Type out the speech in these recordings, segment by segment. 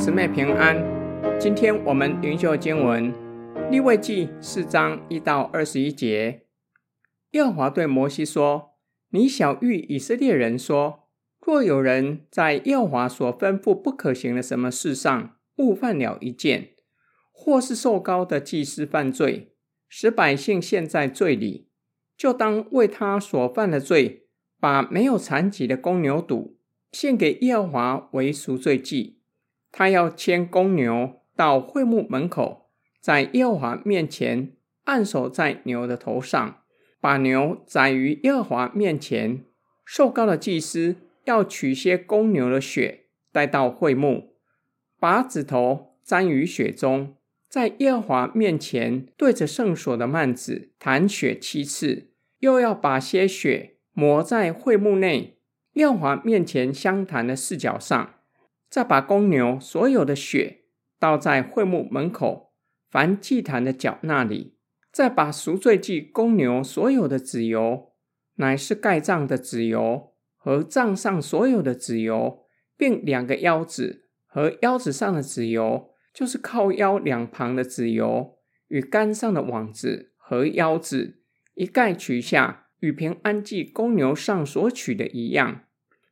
姊妹平安。今天我们灵修经文利未记四章一到二十一节。耶和华对摩西说：“你晓諭以色列人说，若有人在耶和华所吩咐不可行的什么事上误犯了一件，或是受膏的祭司犯罪，使百姓陷在罪里，就当为他所犯的罪，把没有残疾的公牛犊献给耶和华为赎罪祭。”他要牵公牛到会幕门口，在耶和华面前按手在牛的头上，把牛宰于耶和华面前。受膏的祭司要取些公牛的血带到会幕，把指头沾于血中，在耶和华面前对着圣所的幔子弹血七次，又要把些血抹在会幕内耶和华面前相谈的四角上。再把公牛所有的血倒在会幕门口凡祭坛的角那里，再把赎罪祭公牛所有的脂油，乃是盖脏的脂油和脏上所有的脂油，并两个腰子和腰子上的脂油，就是靠腰两旁的脂油与竿上的网子和腰子，一概取下，与平安祭公牛上所取的一样。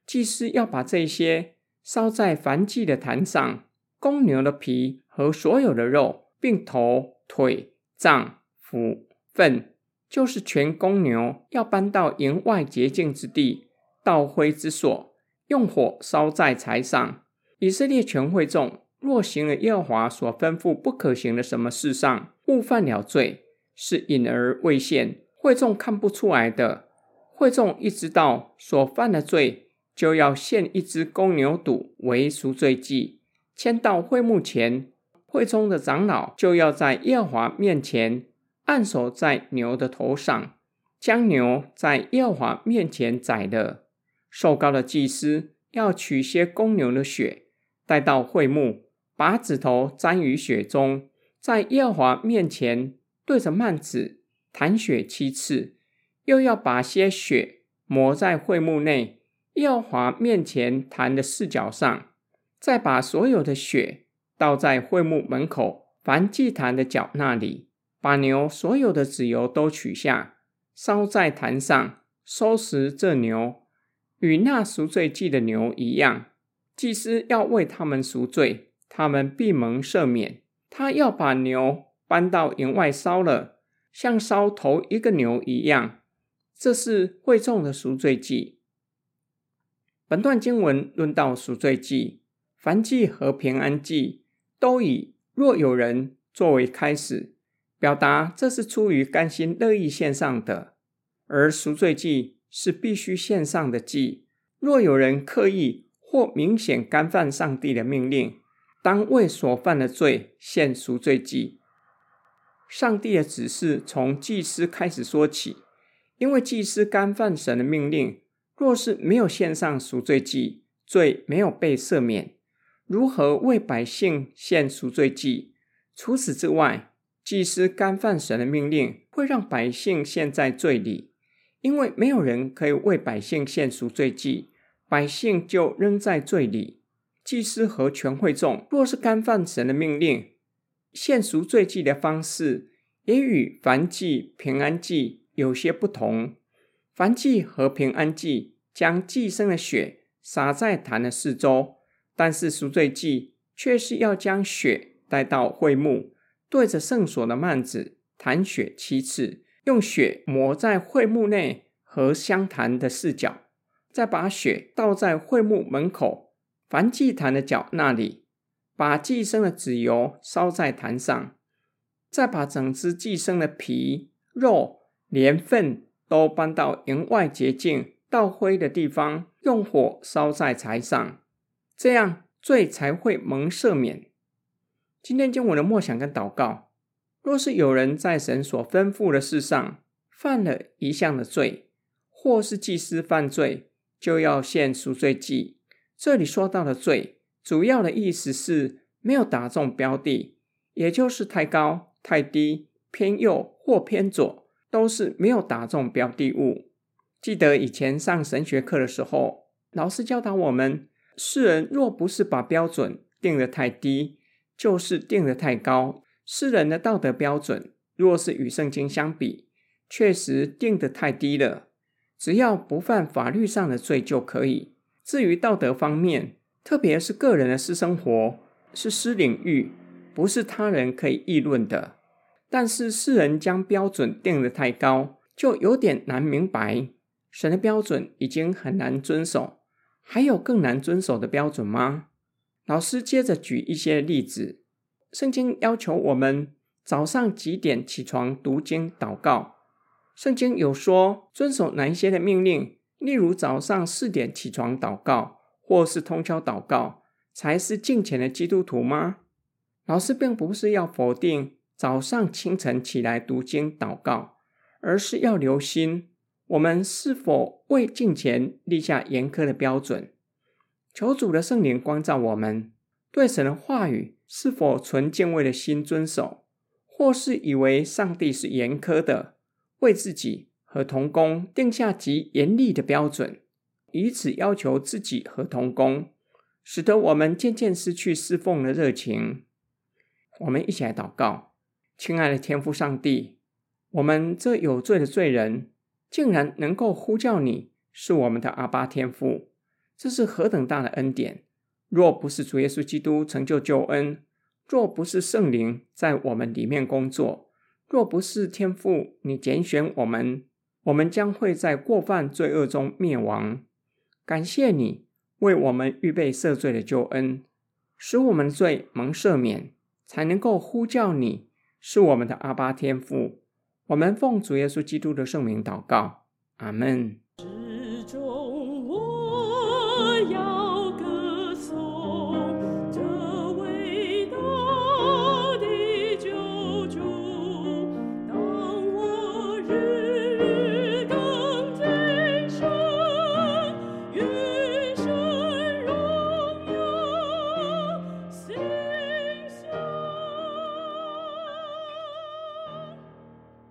祭司要把这些。烧在燔祭的坛上，公牛的皮和所有的肉，并头、腿、脏、腑、粪，就是全公牛，要搬到营外洁净之地，到灰之所，用火烧在柴上。以色列全会众若行了耶和华所吩咐不可行的什么事上，误犯了罪，是隐而未现，会众看不出来的。会众一知道所犯的罪，就要献一只公牛犊为赎罪祭，牵到会幕前。会中的长老就要在耶和华面前按手在牛的头上，将牛在耶和华面前宰了。受膏的祭司要取些公牛的血，带到会幕，把指头沾于血中，在耶和华面前对着幔子弹血七次，又要把些血抹在会幕内。耶和华面前坛的四角上，再把所有的血倒在会幕门口凡祭坛的角那里，把牛所有的脂油都取下，烧在坛上，收拾这牛，与那赎罪祭的牛一样。祭司要为他们赎罪，他们必蒙赦免。他要把牛搬到营外烧了，像烧头一个牛一样。这是会众的赎罪祭。本段经文论到赎罪祭、燔祭和平安祭，都以“若有人”作为开始，表达这是出于甘心乐意献上的；而赎罪祭是必须献上的祭。若有人刻意或明显干犯上帝的命令，当为所犯的罪献赎罪祭。上帝的指示从祭司开始说起，因为祭司干犯神的命令。若是没有献上赎罪祭，罪没有被赦免，如何为百姓献赎罪祭？除此之外，祭司干犯神的命令，会让百姓陷在罪里，因为没有人可以为百姓献赎罪祭，百姓就仍在罪里。祭司和全会众若是干犯神的命令，献赎罪祭的方式也与凡祭、平安祭有些不同。燔祭和平安祭将祭牲的血洒在坛的四周，但是赎罪祭却是要将血带到会幕，对着圣所的幔子弹血七次，用血抹在会幕内和香坛的四角，再把血倒在会幕门口燔祭坛的角那里，把祭牲的脂油烧在坛上，再把整只祭牲的皮、肉连粪。都搬到营外洁净、倒灰的地方，用火烧在柴上，这样罪才会蒙赦免。今天经文的默想跟祷告：若是有人在神所吩咐的事上犯了一项的罪，或是祭司犯罪，就要献赎罪祭。这里说到的罪，主要的意思是没有打中标的，也就是太高、太低、偏右或偏左。都是没有打中标的物。记得以前上神学课的时候，老师教导我们：世人若不是把标准定得太低，就是定得太高。世人的道德标准，若是与圣经相比，确实定得太低了。只要不犯法律上的罪就可以。至于道德方面，特别是个人的私生活，是私领域，不是他人可以议论的。但是世人将标准定得太高，就有点难明白。神的标准已经很难遵守，还有更难遵守的标准吗？老师接着举一些例子。圣经要求我们早上几点起床读经祷告？圣经有说遵守哪一些的命令？例如早上四点起床祷告，或是通宵祷告，才是敬虔的基督徒吗？老师并不是要否定早上清晨起来读经祷告，而是要留心我们是否为敬虔立下严苛的标准。求主的圣灵光照我们，对神的话语。是否存敬畏的心遵守，或是以为上帝是严苛的，为自己和同工定下极严厉的标准，以此要求自己和同工，使得我们渐渐失去侍奉的热情。我们一起来祷告，亲爱的天父上帝，我们这有罪的罪人，竟然能够呼叫你是我们的阿爸天父，这是何等大的恩典！若不是主耶稣基督成就救恩，若不是圣灵在我们里面工作，若不是天父你拣选我们，我们将会在过犯罪恶中灭亡。感谢你为我们预备赦罪的救恩，使我们罪蒙赦免，才能够呼叫你是我们的阿巴天父。我们奉主耶稣基督的圣名祷告，阿门。